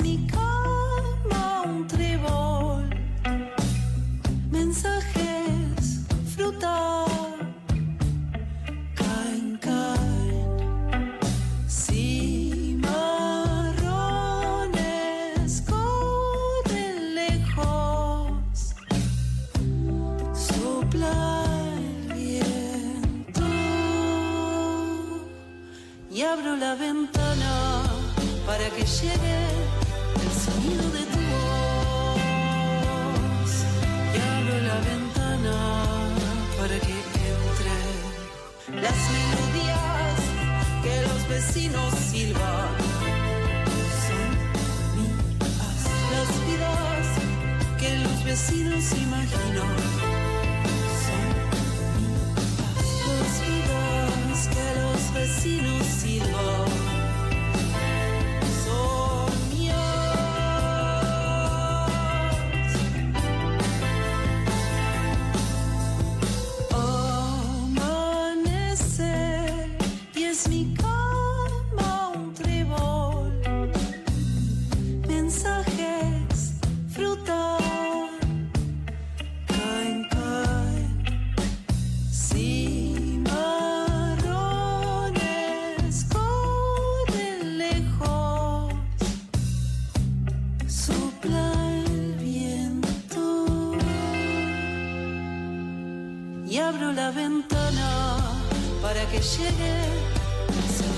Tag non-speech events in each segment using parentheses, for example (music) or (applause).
mi cama un trébol. Mensajes, fruta, caen, caen. Cimarrones corren lejos. Sopla el viento y abro la ventana para que llegue para que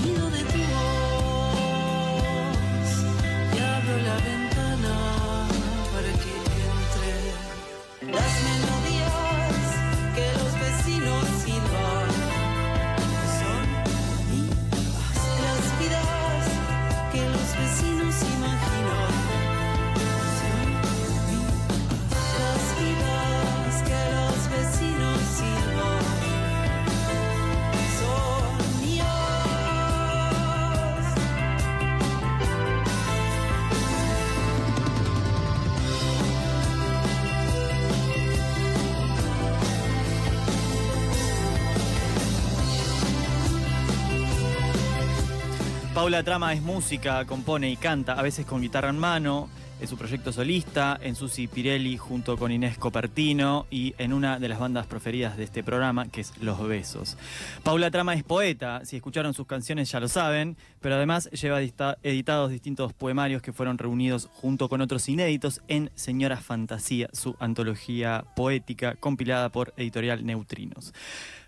Paula Trama es música, compone y canta, a veces con guitarra en mano, en su proyecto solista, en Susi Pirelli junto con Inés Copertino y en una de las bandas preferidas de este programa, que es Los Besos. Paula Trama es poeta, si escucharon sus canciones ya lo saben, pero además lleva editados distintos poemarios que fueron reunidos junto con otros inéditos en Señora Fantasía, su antología poética compilada por Editorial Neutrinos.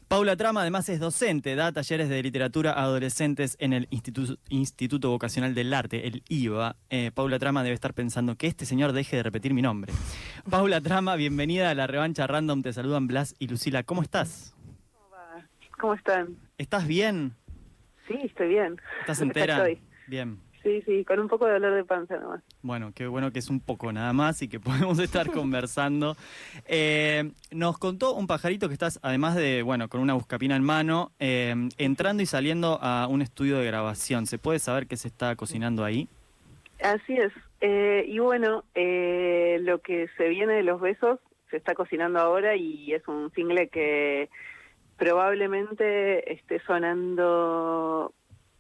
Paula Trama además es docente, da talleres de literatura a adolescentes en el Instituto, Instituto Vocacional del Arte, el IVA. Eh, Paula Trama debe estar pensando que este señor deje de repetir mi nombre. (laughs) Paula Trama, bienvenida a la revancha random. Te saludan Blas y Lucila. ¿Cómo estás? ¿Cómo están? ¿Estás bien? Sí, estoy bien. ¿Estás entera? estoy. Bien. Sí, sí, con un poco de dolor de panza nomás. Bueno, qué bueno que es un poco nada más y que (laughs) podemos estar conversando. Eh, nos contó un pajarito que estás, además de, bueno, con una buscapina en mano, eh, entrando y saliendo a un estudio de grabación. ¿Se puede saber qué se está cocinando ahí? Así es. Eh, y bueno, eh, lo que se viene de los besos se está cocinando ahora y es un single que probablemente esté sonando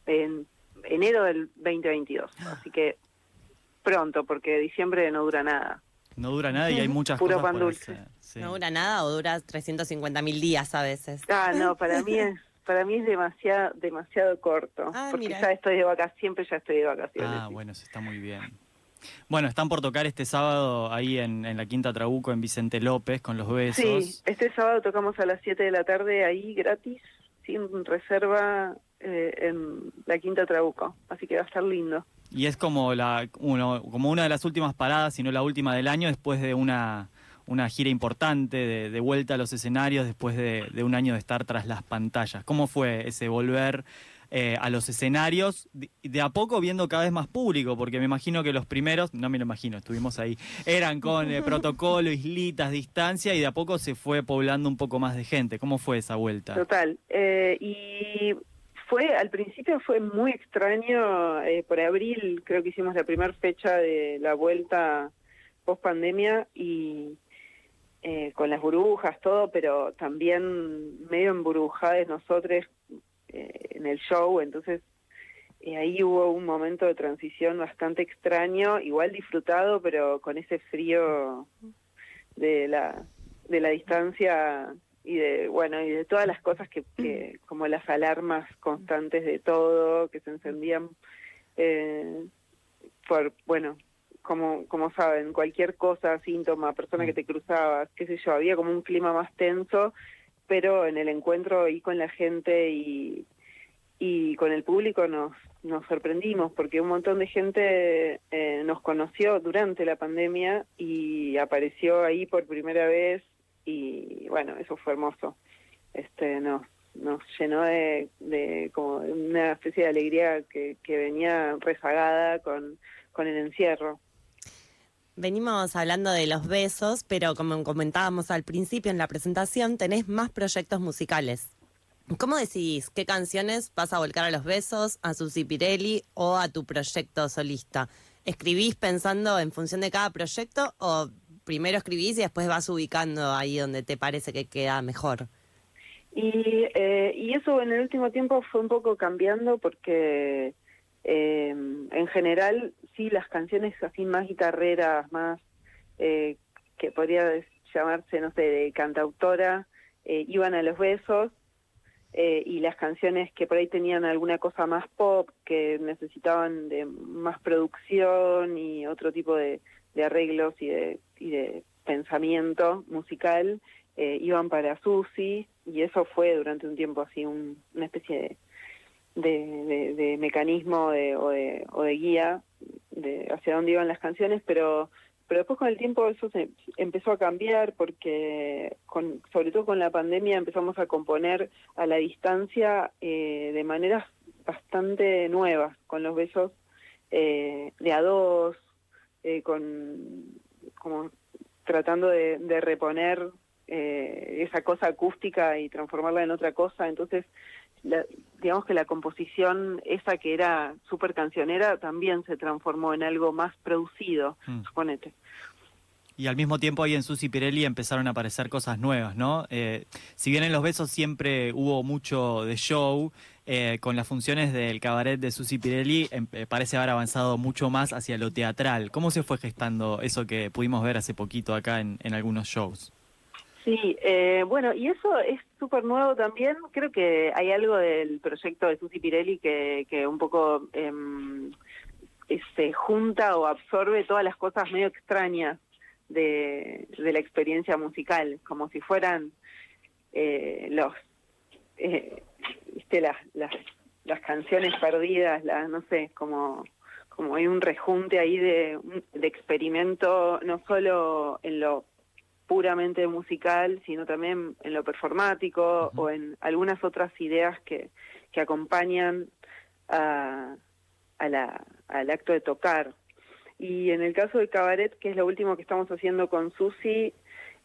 en enero del 2022. Así que pronto, porque diciembre no dura nada. No dura nada y hay muchas Puro cosas pan por dulce. hacer, sí. No dura nada o dura 350 mil días a veces. Ah, no, para mí es (laughs) para mí es demasiado demasiado corto, Ah, porque mira. ya estoy de vacaciones, siempre ya estoy de vacaciones. Ah, bueno, eso está muy bien. Bueno, están por tocar este sábado ahí en, en la Quinta Trabuco, en Vicente López, con los besos. Sí, este sábado tocamos a las 7 de la tarde ahí gratis, sin reserva, eh, en la Quinta Trabuco. Así que va a estar lindo. Y es como, la, uno, como una de las últimas paradas, si no la última del año, después de una, una gira importante, de, de vuelta a los escenarios, después de, de un año de estar tras las pantallas. ¿Cómo fue ese volver eh, a los escenarios? De, de a poco viendo cada vez más público, porque me imagino que los primeros, no me lo imagino, estuvimos ahí, eran con eh, (laughs) protocolo, islitas, distancia, y de a poco se fue poblando un poco más de gente. ¿Cómo fue esa vuelta? Total. Eh, y fue, al principio fue muy extraño, eh, por abril creo que hicimos la primera fecha de la vuelta post pandemia y eh, con las burbujas, todo, pero también medio emburbujadas nosotros eh, en el show, entonces ahí hubo un momento de transición bastante extraño, igual disfrutado, pero con ese frío de la, de la distancia y de bueno y de todas las cosas que, que como las alarmas constantes de todo que se encendían eh, por bueno como como saben cualquier cosa síntoma persona que te cruzaba qué sé yo había como un clima más tenso pero en el encuentro y con la gente y y con el público nos nos sorprendimos porque un montón de gente eh, nos conoció durante la pandemia y apareció ahí por primera vez y bueno, eso fue hermoso. Este nos nos llenó de, de como una especie de alegría que, venía rezagada con, con el encierro. Venimos hablando de los besos, pero como comentábamos al principio en la presentación, tenés más proyectos musicales. ¿Cómo decidís qué canciones vas a volcar a los besos, a Susi Pirelli o a tu proyecto solista? ¿Escribís pensando en función de cada proyecto o primero escribís y después vas ubicando ahí donde te parece que queda mejor. Y, eh, y eso en el último tiempo fue un poco cambiando porque eh, en general sí las canciones así más guitarreras, más eh, que podría llamarse, no sé, de cantautora, eh, iban a los besos eh, y las canciones que por ahí tenían alguna cosa más pop, que necesitaban de más producción y otro tipo de, de arreglos y de, y de pensamiento musical eh, iban para Susi y eso fue durante un tiempo así un, una especie de, de, mecanismo de, o, de, o de guía de hacia dónde iban las canciones, pero pero después con el tiempo eso se empezó a cambiar porque con, sobre todo con la pandemia empezamos a componer a la distancia eh, de maneras bastante nuevas, con los besos eh, de a dos, eh, con como tratando de, de reponer eh, esa cosa acústica y transformarla en otra cosa. Entonces, la, digamos que la composición esa que era súper cancionera también se transformó en algo más producido, mm. suponete. Y al mismo tiempo ahí en Susi Pirelli empezaron a aparecer cosas nuevas, ¿no? Eh, si bien en Los Besos siempre hubo mucho de show, eh, con las funciones del cabaret de Susi Pirelli em, eh, parece haber avanzado mucho más hacia lo teatral. ¿Cómo se fue gestando eso que pudimos ver hace poquito acá en, algunos shows? Sí, eh, bueno, y eso es súper nuevo también. Creo que hay algo del proyecto de Susi Pirelli que, que un poco eh, se junta o absorbe todas las cosas medio extrañas de, de la experiencia musical, como si fueran eh, los, eh, viste, las, las, las canciones perdidas, las, no sé, como, como hay un rejunte ahí de, de experimento, no solo en lo puramente musical, sino también en lo performático uh -huh. o en algunas otras ideas que, que acompañan a, a la, al acto de tocar. Y en el caso del cabaret, que es lo último que estamos haciendo con Susi,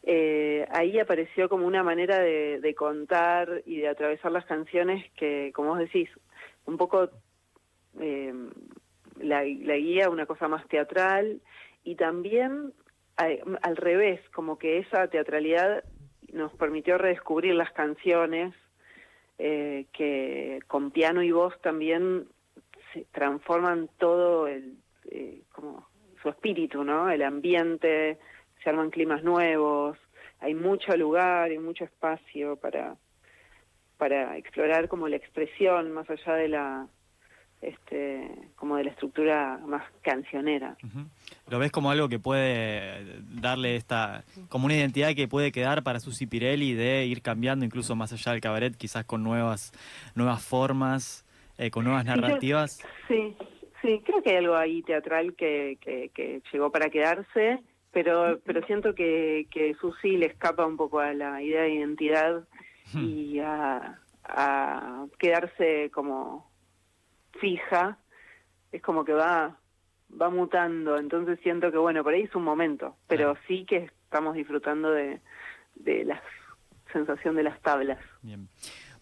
eh, ahí apareció como una manera de, contar y de atravesar las canciones que, como vos decís, un poco eh, la, guía, una cosa más teatral, y también al revés, como que esa teatralidad nos permitió redescubrir las canciones eh, que con piano y voz también se transforman todo el su espíritu, ¿no? El ambiente, se arman climas nuevos, hay mucho lugar y mucho espacio para para explorar como la expresión más allá de la este, como de la estructura más cancionera. Uh -huh. ¿Lo ves como algo que puede darle esta, como una identidad que puede quedar para Susi Pirelli de ir cambiando incluso más allá del cabaret, quizás con nuevas, nuevas formas, eh, con nuevas narrativas? Sí, sí, creo que hay algo ahí teatral que, que, que llegó para quedarse, pero, pero siento que, que Susi le escapa un poco a la idea de identidad y a, a quedarse como fija, es como que va va mutando, entonces siento que bueno, por ahí es un momento, pero sí que estamos disfrutando de, de la sensación de las tablas. Bien.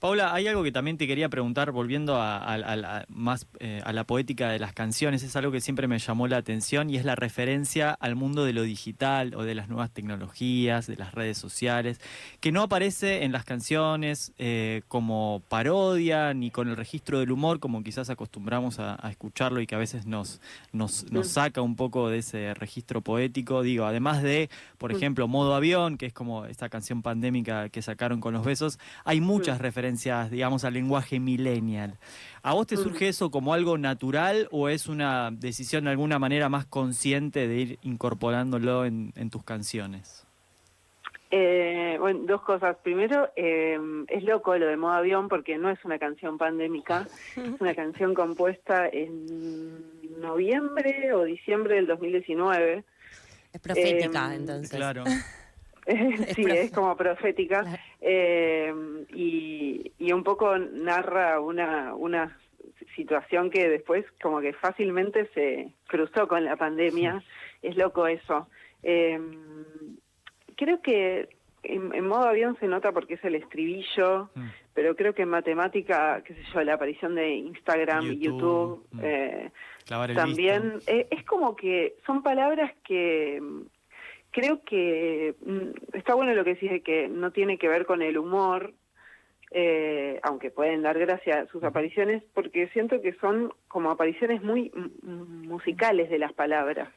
Paula, hay algo que también te quería preguntar, volviendo a, a- a la- más eh, a la poética de las canciones, es algo que siempre me llamó la atención y es la referencia al mundo de lo digital o de las nuevas tecnologías, de las redes sociales, que no aparece en las canciones eh, como parodia ni con el registro del humor como quizás acostumbramos a, a escucharlo y que a veces nos, nos, nos Mm. saca un poco de ese registro poético. Digo, además de, por Mm. ejemplo, Modo Avión, que es como esta canción pandémica que sacaron con los besos, hay muchas Mm. Referencias, digamos, al lenguaje millennial. ¿A vos te Mm. surge eso como algo natural o es una decisión de alguna manera más consciente de ir incorporándolo en, en tus canciones? Eh, bueno, dos cosas. Primero, eh, es loco lo de modo avión porque no es una canción pandémica, es una canción compuesta en noviembre o diciembre del 2019. Es profética, Em, entonces. Claro. (laughs) sí, es como profética. Eh, y, y un poco narra una, una situación que después como que fácilmente se cruzó con la pandemia. Es loco eso. Eh, creo que en, en modo avión se nota porque es el estribillo, Mm. pero creo que en matemática, qué sé yo, la aparición de Instagram y YouTube, YouTube, mm. eh, también eh, es como que son palabras que creo que mm, está bueno lo que decís de que no tiene que ver con el humor, eh, aunque pueden dar gracia a sus apariciones, porque siento que son como apariciones muy musicales de las palabras.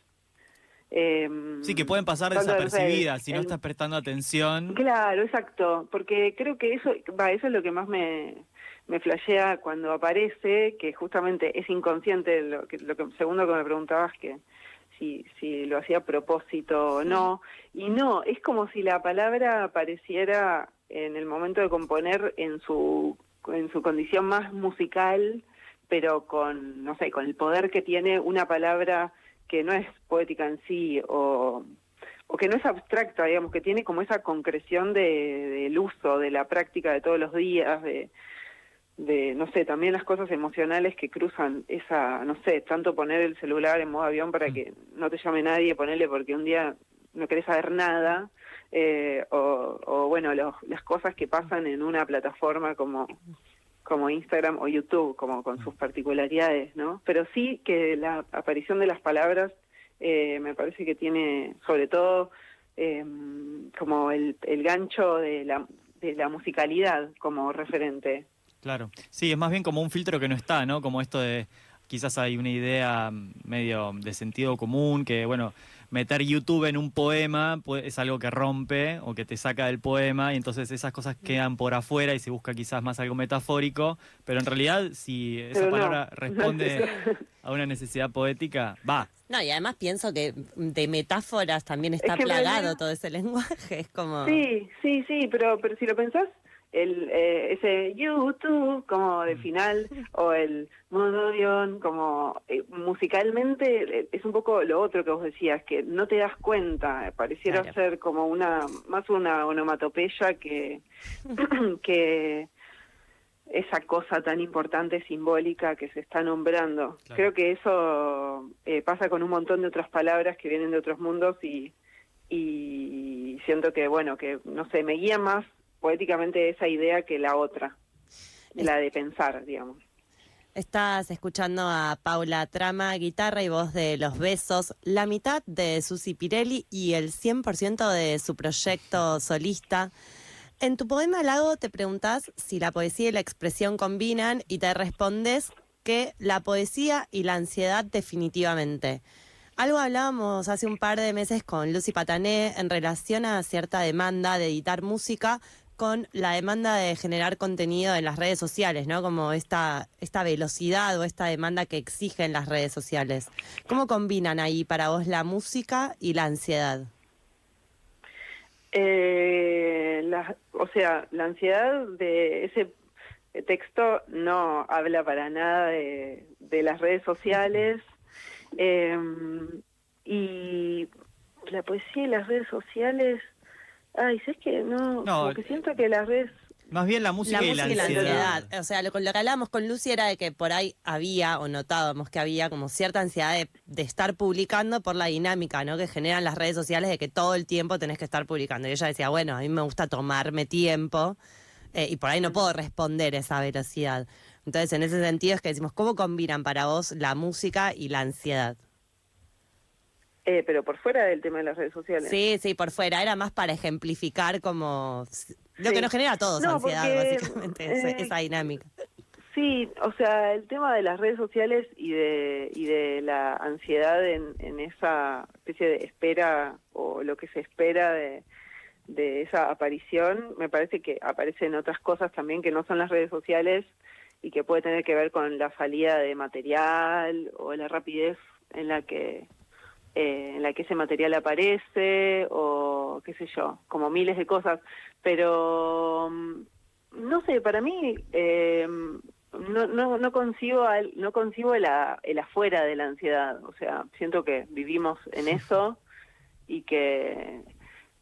Eh, Sí, que pueden pasar desapercibidas si no estás prestando atención. Claro, exacto, porque creo que eso, va, eso es lo que más me, me flashea cuando aparece, que justamente es inconsciente, lo que, lo que segundo que me preguntabas, que si, si lo hacía a propósito o no, y no, es como si la palabra apareciera en el momento de componer en su, en su condición más musical, pero con, no sé, con el poder que tiene una palabra que no es poética en sí o, o que no es abstracta, digamos, que tiene como esa concreción de, del uso, de la práctica de todos los días, de, de, no sé, también las cosas emocionales que cruzan esa, no sé, tanto poner el celular en modo avión para que no te llame nadie, ponerle porque un día no querés saber nada, eh, o, o bueno, los- las cosas que pasan en una plataforma como como Instagram o YouTube, como con sus particularidades, ¿no? Pero sí que la aparición de las palabras eh, me parece que tiene, sobre todo, eh, como el, el gancho de la, de la musicalidad como referente. Claro. Sí, es más bien como un filtro que no está, ¿no? Como esto de quizás hay una idea mm, medio de sentido común que, bueno, meter YouTube en un poema pues, es algo que rompe o que te saca del poema y entonces esas cosas quedan por afuera y se busca quizás más algo metafórico, pero en realidad si esa Pero no. palabra (laughs) responde a una necesidad poética, va. No, y además pienso que de metáforas también está Es que en plagado realidad- todo ese (laughs) lenguaje. Es como. Sí, sí, sí, pero, pero si lo pensás, el, eh, ese YouTube como de final o el modo avión como eh, musicalmente eh, es un poco lo otro que vos decías, que no te das cuenta, pareciera Claro. ser como una, más una onomatopeya que, (laughs) que esa cosa tan importante simbólica que se está nombrando. Claro. Creo que eso eh, pasa con un montón de otras palabras que vienen de otros mundos y, y siento que, bueno, que, no sé, me guía más poéticamente esa idea que la otra, la de pensar, digamos. Estás escuchando a Paula Trama, guitarra y voz de Los Besos, la mitad de Susi Pirelli y el 100% de su proyecto solista. En tu poema Lago te preguntas si la poesía y la expresión combinan y te respondes que la poesía y la ansiedad definitivamente. Algo hablábamos hace un par de meses con Lucy Patané en relación a cierta demanda de editar música con la demanda de generar contenido en las redes sociales, ¿no? Como esta, esta velocidad o esta demanda que exigen las redes sociales. ¿Cómo combinan ahí para vos la música y la ansiedad? Eh, la, o sea, la ansiedad de ese texto no habla para nada de, de las redes sociales (laughs) eh, y la poesía y las redes sociales, ay, ¿sabes que no? No, como que siento que las redes Más bien la música, la y la música y la ansiedad. O sea, lo, con lo que hablábamos con Lucy era de que por ahí había, o notábamos que había como cierta ansiedad de, de estar publicando por la dinámica, ¿no? Que generan las redes sociales de que todo el tiempo tenés que estar publicando. Y ella decía, bueno, a mí me gusta tomarme tiempo eh, y por ahí no puedo responder esa velocidad. Entonces, en ese sentido es que decimos, ¿cómo combinan para vos la música y la ansiedad? Eh, pero por fuera del tema de las redes sociales. Sí, sí, por fuera. Era más para ejemplificar como lo Sí. que nos genera a todos No, ansiedad, porque, básicamente, eh, esa dinámica. Sí, o sea, el tema de las redes sociales y de, y de la ansiedad en, en esa especie de espera o lo que se espera de, de esa aparición, me parece que aparecen otras cosas también que no son las redes sociales y que puede tener que ver con la salida de material o la rapidez en la que eh, en la que ese material aparece o qué sé yo, como miles de cosas, pero mm, no sé, para mí eh, no, no, no concibo al- no concibo el, a- el afuera de la ansiedad, o sea, siento que vivimos en eso y que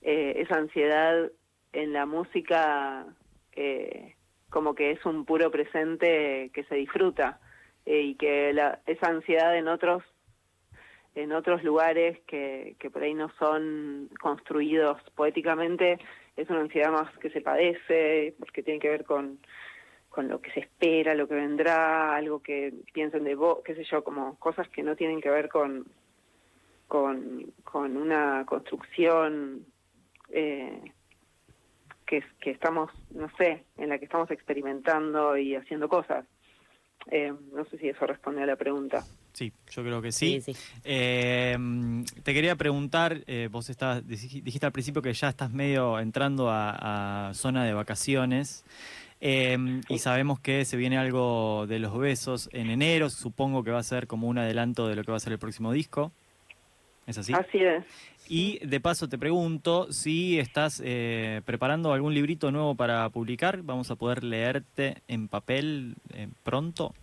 eh, esa ansiedad en la música eh, como que es un puro presente que se disfruta y que la, esa ansiedad en otros en otros lugares que, por ahí no son construidos poéticamente es una ansiedad más que se padece porque tiene que ver con con lo que se espera, lo que vendrá, algo que piensen de vos, qué sé yo, como cosas que no tienen que ver con con, con una construcción eh, que, que estamos, no sé, en la que estamos experimentando y haciendo cosas. Eh, no sé si eso responde a la pregunta. Sí, yo creo que sí. Sí, sí. Eh, te quería preguntar, eh, vos estabas, dij- dijiste al principio que ya estás medio entrando a, a zona de vacaciones eh, y sabemos que se viene algo de los besos en enero, supongo que va a ser como un adelanto de lo que va a ser el próximo disco. ¿Es así? Así es. Y de paso te pregunto si estás eh, preparando algún librito nuevo para publicar. Vamos a poder leerte en papel eh, pronto.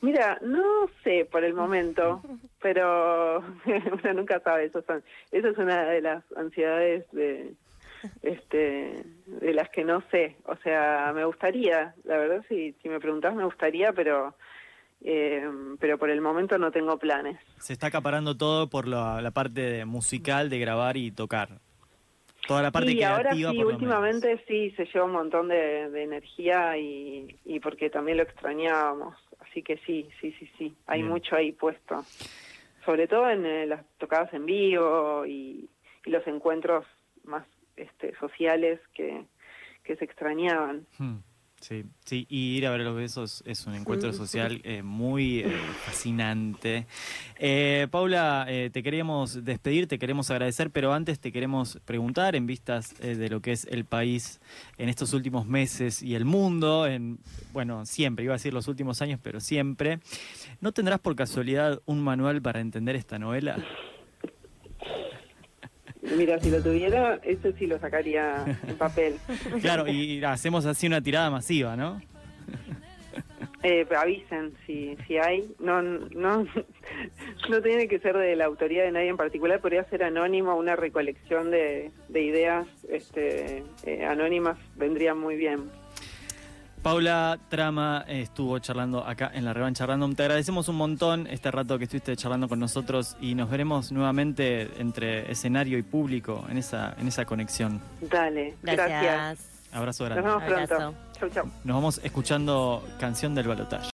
Mira, no sé por el momento, (laughs) pero (laughs) uno nunca sabe. Eso, son, eso es una de las ansiedades de, este, de las que no sé. O sea, me gustaría, la verdad, si, si me preguntás, me gustaría, pero, eh, pero por el momento no tengo planes. Se está acaparando todo por la, la parte de musical de grabar y tocar. Toda la parte y ahora creativa. sí, por últimamente sí, se lleva un montón de, de energía y, y porque también lo extrañábamos. Así que sí, sí, sí, sí, hay Bien. mucho ahí puesto. Sobre todo en eh, las tocadas en vivo y, y los encuentros más este, sociales que, que se extrañaban. Hmm, Sí, sí, y ir a ver los besos es un encuentro social eh, muy eh, fascinante. Eh, Paula, te queríamos despedir, te queremos agradecer, pero antes te queremos preguntar, en vistas de lo que es el país en estos últimos meses y el mundo, en, bueno, siempre, iba a decir los últimos años, pero siempre, ¿no tendrás por casualidad un manual para entender esta novela? Mira, si lo tuviera, ese sí lo sacaría en papel. (laughs) Claro, y hacemos así una tirada masiva, ¿no? Eh, avisen si, si hay. No, no, no tiene que ser de la autoría de nadie en particular, podría ser anónimo, una recolección de, de ideas este, eh, anónimas vendría muy bien. Paula Trama estuvo charlando acá en la revancha random. Te agradecemos un montón este rato que estuviste charlando con nosotros y nos veremos nuevamente entre escenario y público en esa, en esa conexión. Dale, gracias. Gracias. Abrazo Nos grande. vemos pronto. Abrazo. Chau, chau. Nos vamos escuchando Canción del Balotaje.